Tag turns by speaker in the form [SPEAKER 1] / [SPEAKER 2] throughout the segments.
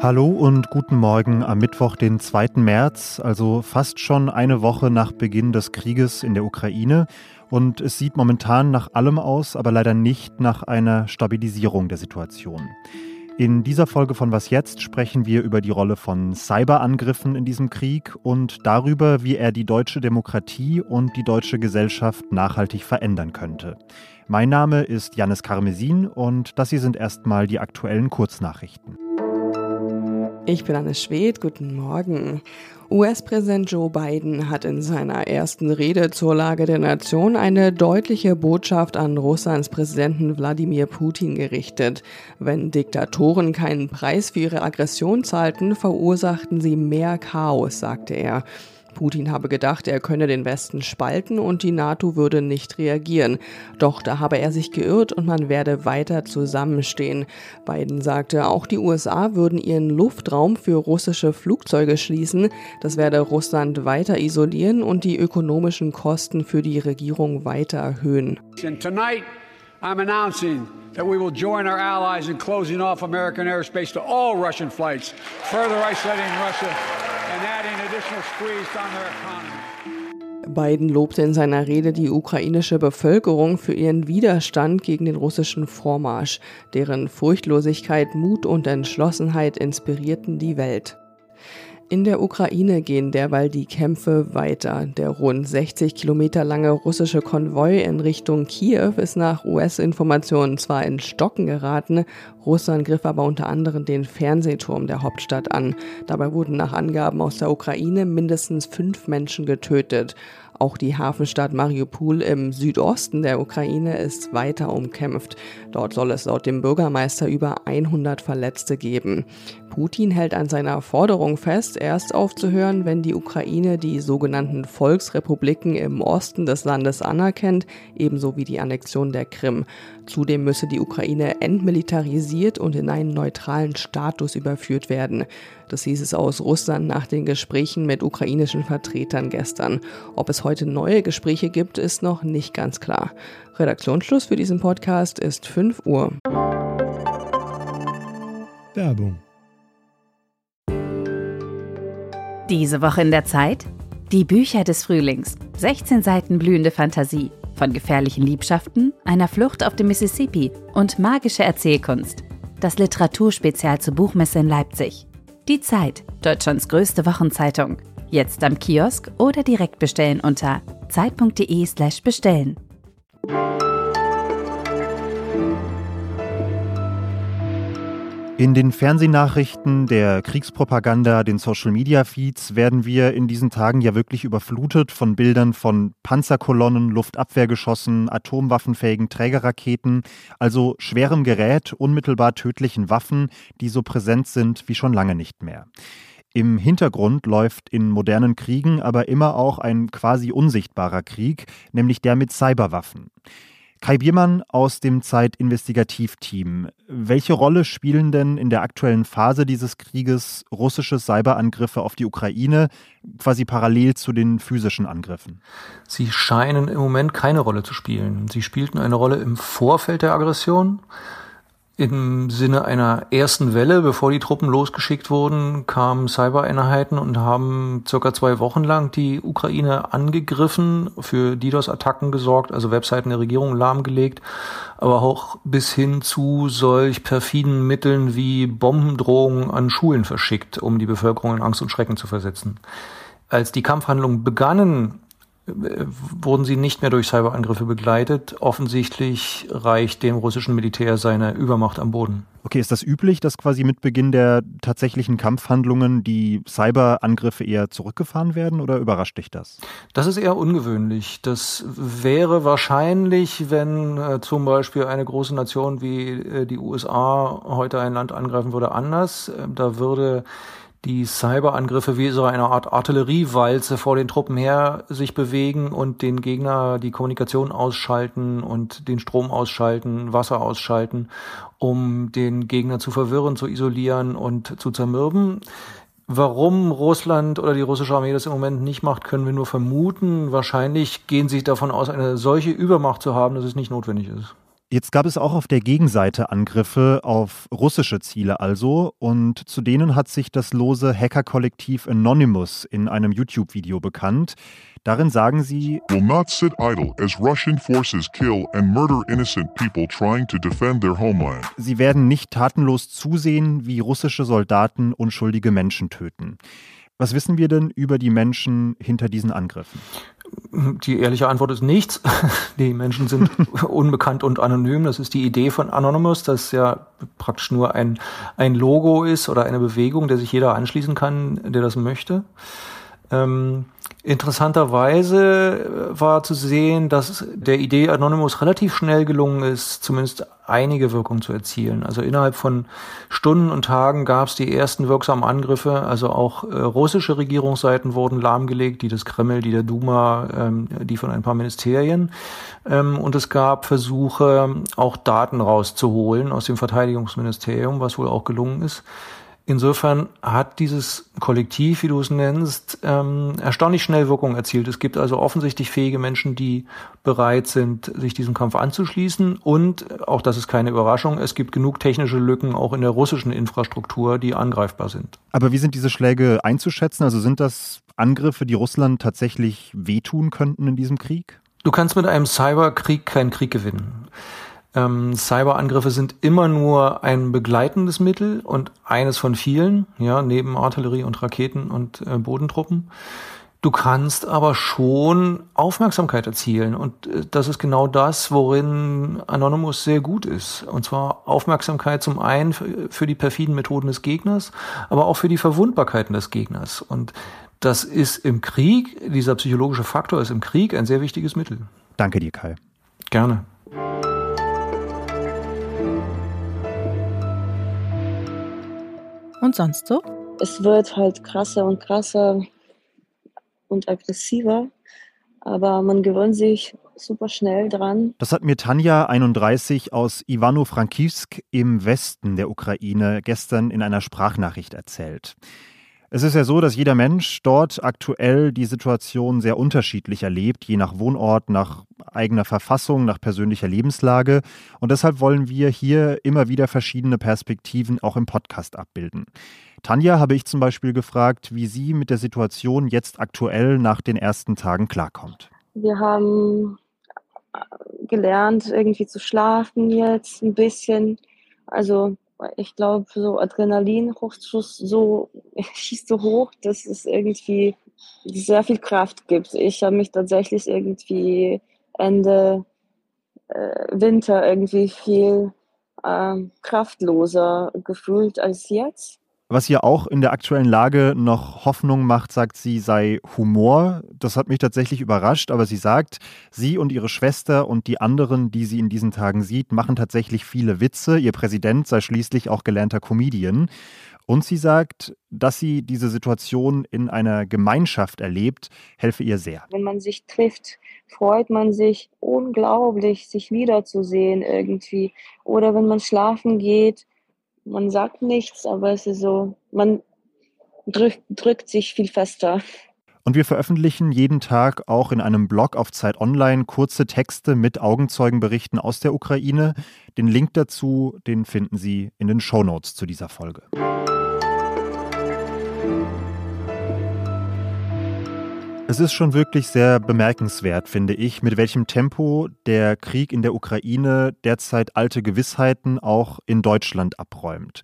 [SPEAKER 1] Hallo und guten Morgen am Mittwoch, den 2. März, also fast schon eine Woche nach Beginn des Krieges in der Ukraine. Und es sieht momentan nach allem aus, aber leider nicht nach einer Stabilisierung der Situation. In dieser Folge von Was jetzt sprechen wir über die Rolle von Cyberangriffen in diesem Krieg und darüber, wie er die deutsche Demokratie und die deutsche Gesellschaft nachhaltig verändern könnte. Mein Name ist Janis Karmesin und das hier sind erstmal die aktuellen Kurznachrichten.
[SPEAKER 2] Ich bin Anne Schwedt, guten Morgen. US-Präsident Joe Biden hat in seiner ersten Rede zur Lage der Nation eine deutliche Botschaft an Russlands Präsidenten Wladimir Putin gerichtet. Wenn Diktatoren keinen Preis für ihre Aggression zahlten, verursachten sie mehr Chaos, sagte er. Putin habe gedacht, er könne den Westen spalten und die NATO würde nicht reagieren. Doch da habe er sich geirrt und man werde weiter zusammenstehen. Biden sagte, auch die USA würden ihren Luftraum für russische Flugzeuge schließen. Das werde Russland weiter isolieren und die ökonomischen Kosten für die Regierung weiter erhöhen. Tonight I'm announcing that we will join our allies in closing off American airspace to all Russian flights, further isolating Russia Biden lobte in seiner Rede die ukrainische Bevölkerung für ihren Widerstand gegen den russischen Vormarsch, deren Furchtlosigkeit, Mut und Entschlossenheit inspirierten die Welt. In der Ukraine gehen derweil die Kämpfe weiter. Der rund 60 Kilometer lange russische Konvoi in Richtung Kiew ist nach US-Informationen zwar in Stocken geraten, Russland griff aber unter anderem den Fernsehturm der Hauptstadt an. Dabei wurden nach Angaben aus der Ukraine mindestens fünf Menschen getötet. Auch die Hafenstadt Mariupol im Südosten der Ukraine ist weiter umkämpft. Dort soll es laut dem Bürgermeister über 100 Verletzte geben. Putin hält an seiner Forderung fest, erst aufzuhören, wenn die Ukraine die sogenannten Volksrepubliken im Osten des Landes anerkennt, ebenso wie die Annexion der Krim. Zudem müsse die Ukraine entmilitarisiert und in einen neutralen Status überführt werden. Das hieß es aus Russland nach den Gesprächen mit ukrainischen Vertretern gestern. Ob es heute neue Gespräche gibt, ist noch nicht ganz klar. Redaktionsschluss für diesen Podcast ist 5 Uhr.
[SPEAKER 3] Werbung.
[SPEAKER 4] Diese Woche in der Zeit? Die Bücher des Frühlings. 16 Seiten blühende Fantasie. Von gefährlichen Liebschaften, einer Flucht auf dem Mississippi und magische Erzählkunst. Das Literaturspezial zur Buchmesse in Leipzig. Die Zeit, Deutschlands größte Wochenzeitung. Jetzt am Kiosk oder direkt bestellen unter zeit.de/slash
[SPEAKER 1] In den Fernsehnachrichten, der Kriegspropaganda, den Social-Media-Feeds werden wir in diesen Tagen ja wirklich überflutet von Bildern von Panzerkolonnen, Luftabwehrgeschossen, atomwaffenfähigen Trägerraketen, also schwerem Gerät, unmittelbar tödlichen Waffen, die so präsent sind wie schon lange nicht mehr. Im Hintergrund läuft in modernen Kriegen aber immer auch ein quasi unsichtbarer Krieg, nämlich der mit Cyberwaffen. Kai Biermann aus dem Zeit-Investigativ-Team. Welche Rolle spielen denn in der aktuellen Phase dieses Krieges russische Cyberangriffe auf die Ukraine, quasi parallel zu den physischen Angriffen?
[SPEAKER 5] Sie scheinen im Moment keine Rolle zu spielen. Sie spielten eine Rolle im Vorfeld der Aggression. Im Sinne einer ersten Welle, bevor die Truppen losgeschickt wurden, kamen Cybereinheiten und haben circa zwei Wochen lang die Ukraine angegriffen, für DDoS-Attacken gesorgt, also Webseiten der Regierung lahmgelegt, aber auch bis hin zu solch perfiden Mitteln wie Bombendrohungen an Schulen verschickt, um die Bevölkerung in Angst und Schrecken zu versetzen. Als die Kampfhandlungen begannen, wurden sie nicht mehr durch Cyberangriffe begleitet. Offensichtlich reicht dem russischen Militär seine Übermacht am Boden.
[SPEAKER 1] Okay, ist das üblich, dass quasi mit Beginn der tatsächlichen Kampfhandlungen die Cyberangriffe eher zurückgefahren werden oder überrascht dich das?
[SPEAKER 5] Das ist eher ungewöhnlich. Das wäre wahrscheinlich, wenn äh, zum Beispiel eine große Nation wie äh, die USA heute ein Land angreifen würde, anders. Äh, da würde die Cyberangriffe wie so eine Art Artilleriewalze vor den Truppen her sich bewegen und den Gegner die Kommunikation ausschalten und den Strom ausschalten, Wasser ausschalten, um den Gegner zu verwirren, zu isolieren und zu zermürben. Warum Russland oder die russische Armee das im Moment nicht macht, können wir nur vermuten. Wahrscheinlich gehen sie davon aus, eine solche Übermacht zu haben, dass es nicht notwendig ist.
[SPEAKER 1] Jetzt gab es auch auf der Gegenseite Angriffe auf russische Ziele also und zu denen hat sich das lose Hackerkollektiv Anonymous in einem YouTube-Video bekannt. Darin sagen sie,
[SPEAKER 3] will not sit idle as Russian forces kill and murder innocent people trying to defend their homeland.
[SPEAKER 1] Sie werden nicht tatenlos zusehen, wie russische Soldaten unschuldige Menschen töten. Was wissen wir denn über die Menschen hinter diesen Angriffen?
[SPEAKER 5] Die ehrliche Antwort ist nichts. Die Menschen sind unbekannt und anonym. Das ist die Idee von Anonymous, das ja praktisch nur ein, ein Logo ist oder eine Bewegung, der sich jeder anschließen kann, der das möchte. Ähm, interessanterweise war zu sehen, dass der Idee Anonymous relativ schnell gelungen ist, zumindest einige Wirkung zu erzielen. Also innerhalb von Stunden und Tagen gab es die ersten wirksamen Angriffe. Also auch äh, russische Regierungsseiten wurden lahmgelegt, die des Kreml, die der Duma, ähm, die von ein paar Ministerien. Ähm, und es gab Versuche, auch Daten rauszuholen aus dem Verteidigungsministerium, was wohl auch gelungen ist. Insofern hat dieses Kollektiv, wie du es nennst, ähm, erstaunlich schnell Wirkung erzielt. Es gibt also offensichtlich fähige Menschen, die bereit sind, sich diesem Kampf anzuschließen. Und auch das ist keine Überraschung, es gibt genug technische Lücken auch in der russischen Infrastruktur, die angreifbar sind.
[SPEAKER 1] Aber wie sind diese Schläge einzuschätzen? Also sind das Angriffe, die Russland tatsächlich wehtun könnten in diesem Krieg?
[SPEAKER 5] Du kannst mit einem Cyberkrieg keinen Krieg gewinnen. Ähm, Cyberangriffe sind immer nur ein begleitendes Mittel und eines von vielen, ja, neben Artillerie und Raketen und äh, Bodentruppen. Du kannst aber schon Aufmerksamkeit erzielen und äh, das ist genau das, worin Anonymous sehr gut ist. Und zwar Aufmerksamkeit zum einen für, für die perfiden Methoden des Gegners, aber auch für die Verwundbarkeiten des Gegners. Und das ist im Krieg, dieser psychologische Faktor ist im Krieg ein sehr wichtiges Mittel.
[SPEAKER 1] Danke dir, Kai.
[SPEAKER 5] Gerne.
[SPEAKER 6] Und sonst so?
[SPEAKER 7] Es wird halt krasser und krasser und aggressiver, aber man gewöhnt sich super schnell dran.
[SPEAKER 1] Das hat mir Tanja 31 aus Ivano-Frankivsk im Westen der Ukraine gestern in einer Sprachnachricht erzählt. Es ist ja so, dass jeder Mensch dort aktuell die Situation sehr unterschiedlich erlebt, je nach Wohnort, nach eigener Verfassung, nach persönlicher Lebenslage. Und deshalb wollen wir hier immer wieder verschiedene Perspektiven auch im Podcast abbilden. Tanja habe ich zum Beispiel gefragt, wie sie mit der Situation jetzt aktuell nach den ersten Tagen klarkommt.
[SPEAKER 7] Wir haben äh, gelernt, irgendwie zu schlafen jetzt ein bisschen. Also ich glaube, so Adrenalinhochschuss so schießt so hoch, dass es irgendwie sehr viel Kraft gibt. Ich habe mich tatsächlich irgendwie Ende äh, Winter irgendwie viel äh, kraftloser gefühlt als jetzt.
[SPEAKER 1] Was ihr auch in der aktuellen Lage noch Hoffnung macht, sagt sie, sei Humor. Das hat mich tatsächlich überrascht, aber sie sagt, sie und ihre Schwester und die anderen, die sie in diesen Tagen sieht, machen tatsächlich viele Witze. Ihr Präsident sei schließlich auch gelernter Comedian. Und sie sagt, dass sie diese Situation in einer Gemeinschaft erlebt, helfe ihr sehr.
[SPEAKER 7] Wenn man sich trifft, freut man sich unglaublich, sich wiederzusehen irgendwie. Oder wenn man schlafen geht, man sagt nichts, aber es ist so, man drückt, drückt sich viel fester.
[SPEAKER 1] Und wir veröffentlichen jeden Tag auch in einem Blog auf Zeit Online kurze Texte mit Augenzeugenberichten aus der Ukraine. Den Link dazu, den finden Sie in den Show Notes zu dieser Folge. Es ist schon wirklich sehr bemerkenswert, finde ich, mit welchem Tempo der Krieg in der Ukraine derzeit alte Gewissheiten auch in Deutschland abräumt.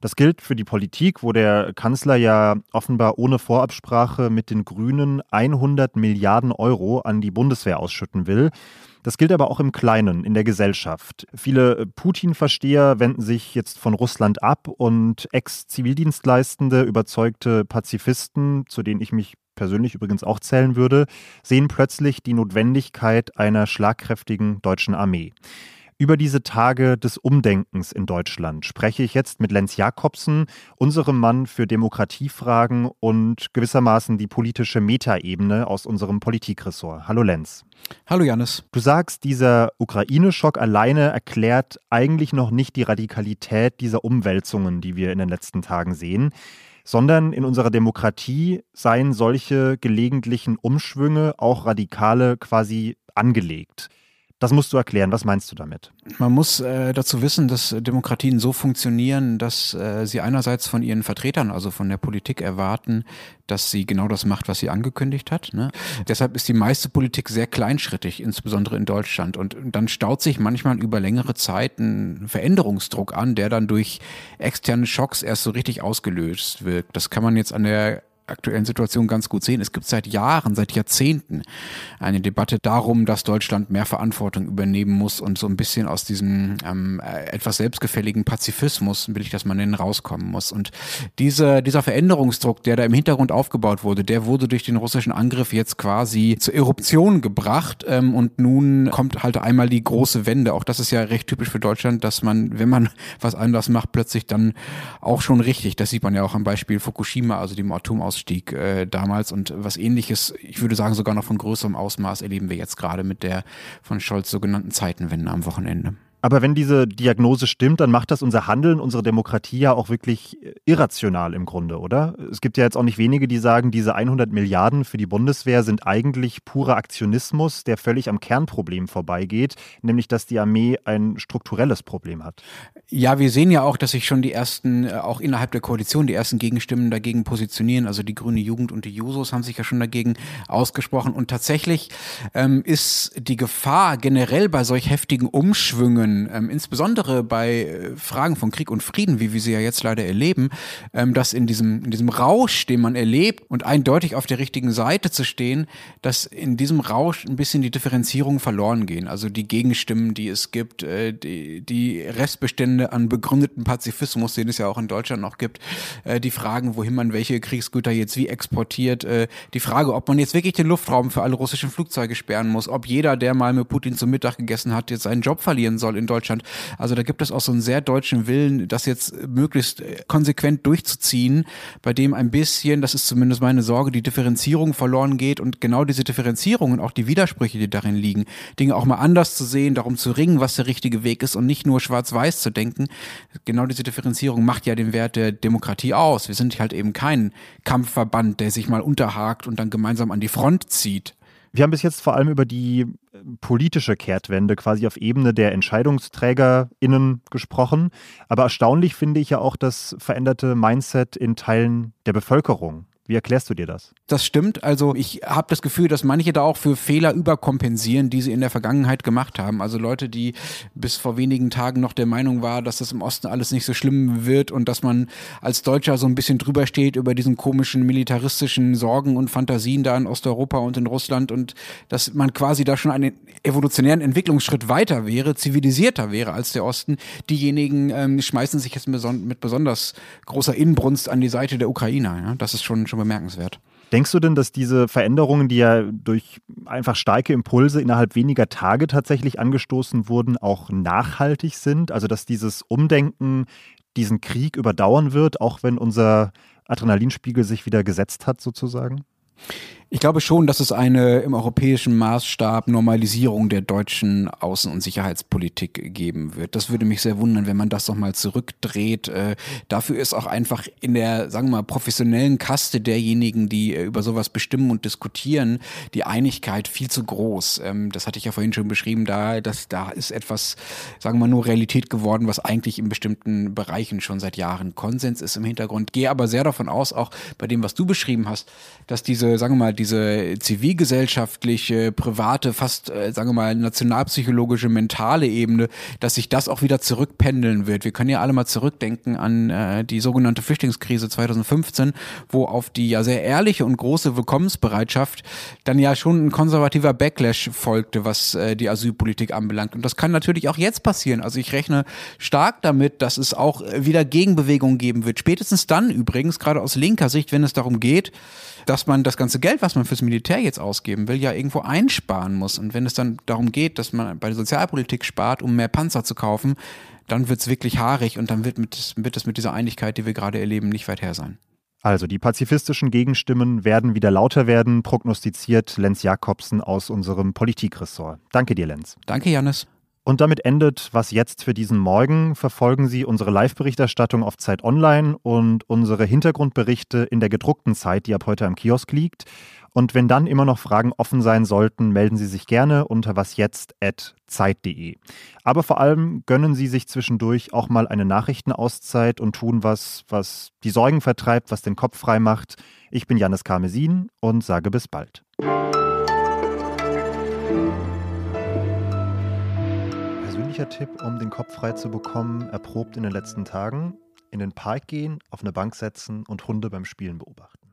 [SPEAKER 1] Das gilt für die Politik, wo der Kanzler ja offenbar ohne Vorabsprache mit den Grünen 100 Milliarden Euro an die Bundeswehr ausschütten will. Das gilt aber auch im Kleinen, in der Gesellschaft. Viele Putin-Versteher wenden sich jetzt von Russland ab und Ex-Zivildienstleistende, überzeugte Pazifisten, zu denen ich mich persönlich übrigens auch zählen würde, sehen plötzlich die Notwendigkeit einer schlagkräftigen deutschen Armee. Über diese Tage des Umdenkens in Deutschland spreche ich jetzt mit Lenz Jakobsen, unserem Mann für Demokratiefragen und gewissermaßen die politische Metaebene aus unserem Politikressort. Hallo Lenz.
[SPEAKER 8] Hallo Janis.
[SPEAKER 1] Du sagst, dieser Ukraine-Schock alleine erklärt eigentlich noch nicht die Radikalität dieser Umwälzungen, die wir in den letzten Tagen sehen sondern in unserer Demokratie seien solche gelegentlichen Umschwünge, auch radikale, quasi angelegt. Das musst du erklären. Was meinst du damit?
[SPEAKER 6] Man muss äh, dazu wissen, dass Demokratien so funktionieren, dass äh, sie einerseits von ihren Vertretern, also von der Politik, erwarten, dass sie genau das macht, was sie angekündigt hat. Ne? Deshalb ist die meiste Politik sehr kleinschrittig, insbesondere in Deutschland. Und dann staut sich manchmal über längere Zeit ein Veränderungsdruck an, der dann durch externe Schocks erst so richtig ausgelöst wird. Das kann man jetzt an der aktuellen Situation ganz gut sehen. Es gibt seit Jahren, seit Jahrzehnten eine Debatte darum, dass Deutschland mehr Verantwortung übernehmen muss und so ein bisschen aus diesem ähm, äh, etwas selbstgefälligen Pazifismus, will ich das mal nennen, rauskommen muss. Und diese, dieser Veränderungsdruck, der da im Hintergrund aufgebaut wurde, der wurde durch den russischen Angriff jetzt quasi zur Eruption gebracht ähm, und nun kommt halt einmal die große Wende. Auch das ist ja recht typisch für Deutschland, dass man, wenn man was anders macht, plötzlich dann auch schon richtig. Das sieht man ja auch am Beispiel Fukushima, also dem Atomaus Ausstieg äh, damals und was ähnliches, ich würde sagen sogar noch von größerem Ausmaß erleben wir jetzt gerade mit der von Scholz sogenannten Zeitenwende am Wochenende.
[SPEAKER 1] Aber wenn diese Diagnose stimmt, dann macht das unser Handeln, unsere Demokratie ja auch wirklich irrational im Grunde, oder? Es gibt ja jetzt auch nicht wenige, die sagen, diese 100 Milliarden für die Bundeswehr sind eigentlich purer Aktionismus, der völlig am Kernproblem vorbeigeht, nämlich dass die Armee ein strukturelles Problem hat.
[SPEAKER 6] Ja, wir sehen ja auch, dass sich schon die ersten, äh, auch innerhalb der Koalition, die ersten Gegenstimmen dagegen positionieren. Also die Grüne Jugend und die Jusos haben sich ja schon dagegen ausgesprochen. Und tatsächlich ähm, ist die Gefahr generell bei solch heftigen Umschwüngen, ähm, insbesondere bei äh, Fragen von Krieg und Frieden, wie wir sie ja jetzt leider erleben, ähm, dass in diesem, in diesem Rausch, den man erlebt und eindeutig auf der richtigen Seite zu stehen, dass in diesem Rausch ein bisschen die Differenzierung verloren gehen. Also die Gegenstimmen, die es gibt, äh, die, die Restbestände an begründeten Pazifismus, den es ja auch in Deutschland noch gibt, äh, die Fragen, wohin man welche Kriegsgüter jetzt wie exportiert, äh, die Frage, ob man jetzt wirklich den Luftraum für alle russischen Flugzeuge sperren muss, ob jeder, der mal mit Putin zum Mittag gegessen hat, jetzt seinen Job verlieren soll in Deutschland. Also da gibt es auch so einen sehr deutschen Willen, das jetzt möglichst konsequent durchzuziehen, bei dem ein bisschen, das ist zumindest meine Sorge, die Differenzierung verloren geht und genau diese Differenzierung und auch die Widersprüche, die darin liegen, Dinge auch mal anders zu sehen, darum zu ringen, was der richtige Weg ist und nicht nur schwarz-weiß zu denken. Genau diese Differenzierung macht ja den Wert der Demokratie aus. Wir sind halt eben kein Kampfverband, der sich mal unterhakt und dann gemeinsam an die Front zieht.
[SPEAKER 1] Wir haben bis jetzt vor allem über die äh, politische Kehrtwende quasi auf Ebene der EntscheidungsträgerInnen gesprochen. Aber erstaunlich finde ich ja auch das veränderte Mindset in Teilen der Bevölkerung. Wie erklärst du dir das?
[SPEAKER 6] Das stimmt. Also ich habe das Gefühl, dass manche da auch für Fehler überkompensieren, die sie in der Vergangenheit gemacht haben. Also Leute, die bis vor wenigen Tagen noch der Meinung war, dass das im Osten alles nicht so schlimm wird und dass man als Deutscher so ein bisschen drüber steht über diesen komischen militaristischen Sorgen und Fantasien da in Osteuropa und in Russland und dass man quasi da schon einen evolutionären Entwicklungsschritt weiter wäre, zivilisierter wäre als der Osten. Diejenigen ähm, schmeißen sich jetzt mit besonders großer Inbrunst an die Seite der Ukrainer. Ja? Das ist schon schon bemerkenswert.
[SPEAKER 1] Denkst du denn, dass diese Veränderungen, die ja durch einfach starke Impulse innerhalb weniger Tage tatsächlich angestoßen wurden, auch nachhaltig sind? Also dass dieses Umdenken diesen Krieg überdauern wird, auch wenn unser Adrenalinspiegel sich wieder gesetzt hat, sozusagen?
[SPEAKER 6] Ich glaube schon, dass es eine im europäischen Maßstab Normalisierung der deutschen Außen- und Sicherheitspolitik geben wird. Das würde mich sehr wundern, wenn man das nochmal zurückdreht. Äh, dafür ist auch einfach in der, sagen wir mal, professionellen Kaste derjenigen, die äh, über sowas bestimmen und diskutieren, die Einigkeit viel zu groß. Ähm, das hatte ich ja vorhin schon beschrieben, da, dass, da ist etwas, sagen wir mal, nur Realität geworden, was eigentlich in bestimmten Bereichen schon seit Jahren Konsens ist im Hintergrund. Gehe aber sehr davon aus, auch bei dem, was du beschrieben hast, dass diese, sagen wir mal, diese zivilgesellschaftliche, private, fast, äh, sagen wir mal, nationalpsychologische, mentale Ebene, dass sich das auch wieder zurückpendeln wird. Wir können ja alle mal zurückdenken an äh, die sogenannte Flüchtlingskrise 2015, wo auf die ja sehr ehrliche und große Willkommensbereitschaft dann ja schon ein konservativer Backlash folgte, was äh, die Asylpolitik anbelangt. Und das kann natürlich auch jetzt passieren. Also ich rechne stark damit, dass es auch wieder Gegenbewegungen geben wird. Spätestens dann übrigens, gerade aus linker Sicht, wenn es darum geht, dass man das ganze Geld, was man fürs Militär jetzt ausgeben will, ja irgendwo einsparen muss. Und wenn es dann darum geht, dass man bei der Sozialpolitik spart, um mehr Panzer zu kaufen, dann wird es wirklich haarig und dann wird, mit, wird es mit dieser Einigkeit, die wir gerade erleben, nicht weit her sein.
[SPEAKER 1] Also die pazifistischen Gegenstimmen werden wieder lauter werden, prognostiziert Lenz Jakobsen aus unserem Politikressort. Danke dir, Lenz.
[SPEAKER 6] Danke, Janis.
[SPEAKER 1] Und damit endet was jetzt für diesen Morgen. Verfolgen Sie unsere Live-Berichterstattung auf Zeit Online und unsere Hintergrundberichte in der gedruckten Zeit, die ab heute am Kiosk liegt. Und wenn dann immer noch Fragen offen sein sollten, melden Sie sich gerne unter wasjetzt.zeit.de. Aber vor allem gönnen Sie sich zwischendurch auch mal eine Nachrichtenauszeit und tun was, was die Sorgen vertreibt, was den Kopf frei macht. Ich bin Janis Karmesin und sage bis bald. Persönlicher Tipp, um den Kopf frei zu bekommen, erprobt in den letzten Tagen, in den Park gehen, auf eine Bank setzen und Hunde beim Spielen beobachten.